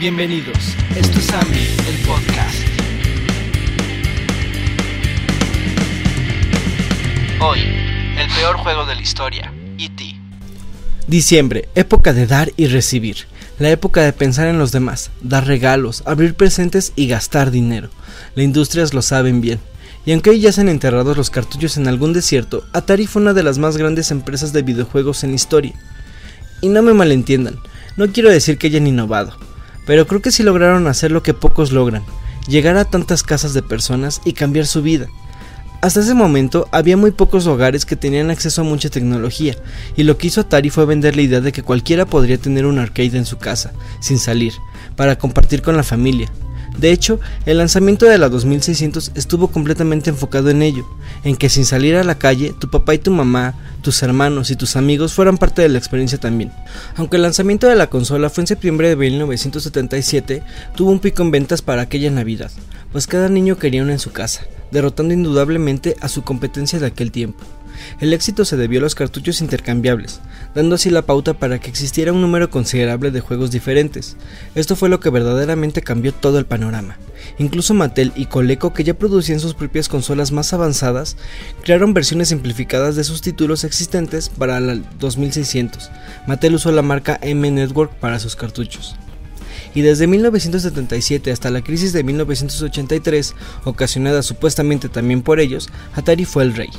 Bienvenidos, esto es Ami, el podcast. Hoy, el peor juego de la historia, E.T. Diciembre, época de dar y recibir. La época de pensar en los demás, dar regalos, abrir presentes y gastar dinero. Las industrias lo saben bien. Y aunque hoy ya se han enterrado los cartuchos en algún desierto, Atari fue una de las más grandes empresas de videojuegos en la historia. Y no me malentiendan, no quiero decir que hayan innovado, pero creo que sí lograron hacer lo que pocos logran, llegar a tantas casas de personas y cambiar su vida. Hasta ese momento había muy pocos hogares que tenían acceso a mucha tecnología, y lo que hizo Atari fue vender la idea de que cualquiera podría tener un arcade en su casa, sin salir, para compartir con la familia. De hecho, el lanzamiento de la 2600 estuvo completamente enfocado en ello, en que sin salir a la calle, tu papá y tu mamá, tus hermanos y tus amigos fueran parte de la experiencia también. Aunque el lanzamiento de la consola fue en septiembre de 1977, tuvo un pico en ventas para aquella Navidad, pues cada niño quería una en su casa, derrotando indudablemente a su competencia de aquel tiempo. El éxito se debió a los cartuchos intercambiables, dando así la pauta para que existiera un número considerable de juegos diferentes. Esto fue lo que verdaderamente cambió todo el panorama. Incluso Mattel y Coleco, que ya producían sus propias consolas más avanzadas, crearon versiones simplificadas de sus títulos existentes para la 2600. Mattel usó la marca M Network para sus cartuchos y desde 1977 hasta la crisis de 1983, ocasionada supuestamente también por ellos, Atari fue el rey.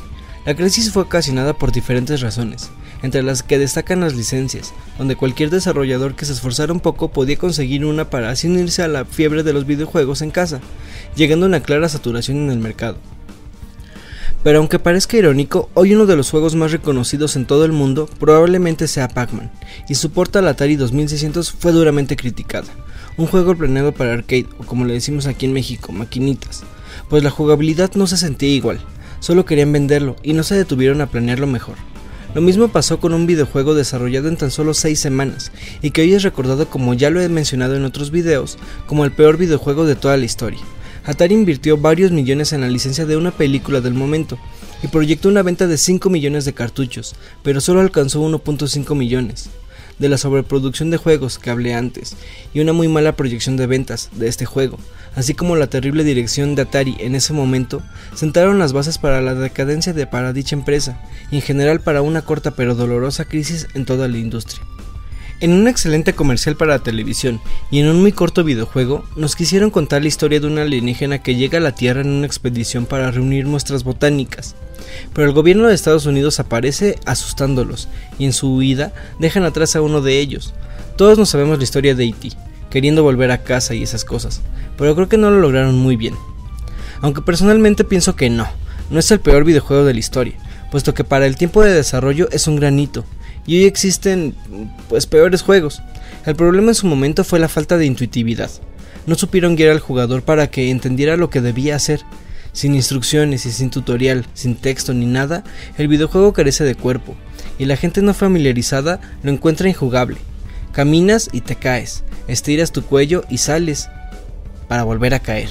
La crisis fue ocasionada por diferentes razones, entre las que destacan las licencias, donde cualquier desarrollador que se esforzara un poco podía conseguir una para así unirse a la fiebre de los videojuegos en casa, llegando a una clara saturación en el mercado. Pero aunque parezca irónico, hoy uno de los juegos más reconocidos en todo el mundo probablemente sea Pac-Man, y su porta al Atari 2600 fue duramente criticada. Un juego planeado para arcade, o como le decimos aquí en México, maquinitas, pues la jugabilidad no se sentía igual, solo querían venderlo y no se detuvieron a planearlo mejor. Lo mismo pasó con un videojuego desarrollado en tan solo 6 semanas y que hoy es recordado como ya lo he mencionado en otros videos como el peor videojuego de toda la historia. Atari invirtió varios millones en la licencia de una película del momento y proyectó una venta de 5 millones de cartuchos, pero solo alcanzó 1.5 millones de la sobreproducción de juegos que hablé antes, y una muy mala proyección de ventas de este juego, así como la terrible dirección de Atari en ese momento, sentaron las bases para la decadencia de para dicha empresa, y en general para una corta pero dolorosa crisis en toda la industria. En un excelente comercial para la televisión y en un muy corto videojuego, nos quisieron contar la historia de una alienígena que llega a la Tierra en una expedición para reunir muestras botánicas. Pero el gobierno de Estados Unidos aparece asustándolos y en su huida dejan atrás a uno de ellos. Todos nos sabemos la historia de E.T., queriendo volver a casa y esas cosas, pero creo que no lo lograron muy bien. Aunque personalmente pienso que no, no es el peor videojuego de la historia, puesto que para el tiempo de desarrollo es un granito, y hoy existen pues peores juegos. El problema en su momento fue la falta de intuitividad. No supieron guiar al jugador para que entendiera lo que debía hacer. Sin instrucciones y sin tutorial, sin texto ni nada, el videojuego carece de cuerpo, y la gente no familiarizada lo encuentra injugable. Caminas y te caes, estiras tu cuello y sales para volver a caer.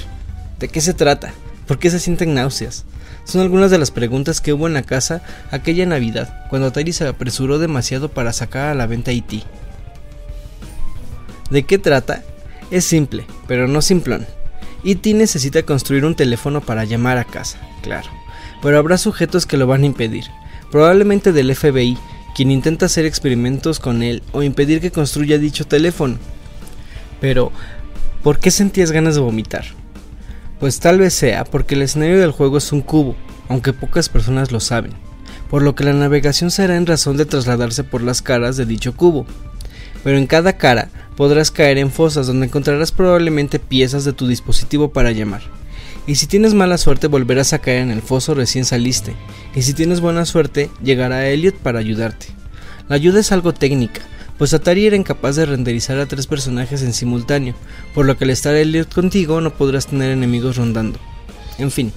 ¿De qué se trata? ¿Por qué se sienten náuseas? Son algunas de las preguntas que hubo en la casa aquella Navidad, cuando Atari se apresuró demasiado para sacar a la venta IT. ¿De qué trata? Es simple, pero no simplón. E.T. necesita construir un teléfono para llamar a casa, claro, pero habrá sujetos que lo van a impedir, probablemente del FBI, quien intenta hacer experimentos con él o impedir que construya dicho teléfono. Pero, ¿por qué sentías ganas de vomitar? Pues tal vez sea porque el escenario del juego es un cubo, aunque pocas personas lo saben, por lo que la navegación será en razón de trasladarse por las caras de dicho cubo. Pero en cada cara podrás caer en fosas donde encontrarás probablemente piezas de tu dispositivo para llamar. Y si tienes mala suerte volverás a caer en el foso recién saliste, y si tienes buena suerte llegará Elliot para ayudarte. La ayuda es algo técnica, pues Atari era incapaz de renderizar a tres personajes en simultáneo, por lo que al estar Elliot contigo no podrás tener enemigos rondando. En fin,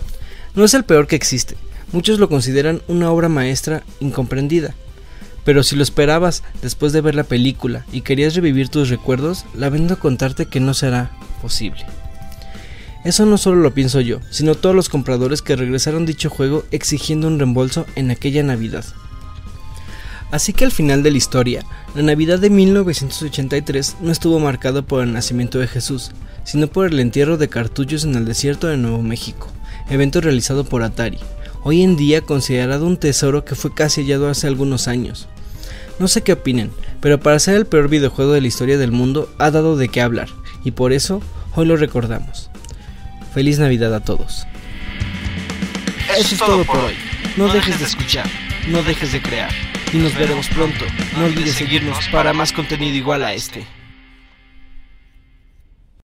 no es el peor que existe, muchos lo consideran una obra maestra incomprendida, pero si lo esperabas después de ver la película y querías revivir tus recuerdos, lamento contarte que no será posible. Eso no solo lo pienso yo, sino todos los compradores que regresaron dicho juego exigiendo un reembolso en aquella Navidad. Así que al final de la historia, la Navidad de 1983 no estuvo marcada por el nacimiento de Jesús, sino por el entierro de cartuchos en el desierto de Nuevo México, evento realizado por Atari, hoy en día considerado un tesoro que fue casi hallado hace algunos años. No sé qué opinen, pero para ser el peor videojuego de la historia del mundo ha dado de qué hablar, y por eso hoy lo recordamos. Feliz Navidad a todos. Eso es todo por hoy. No dejes de escuchar, no dejes de crear. Y nos veremos pronto. No olvides seguirnos para más contenido igual a este.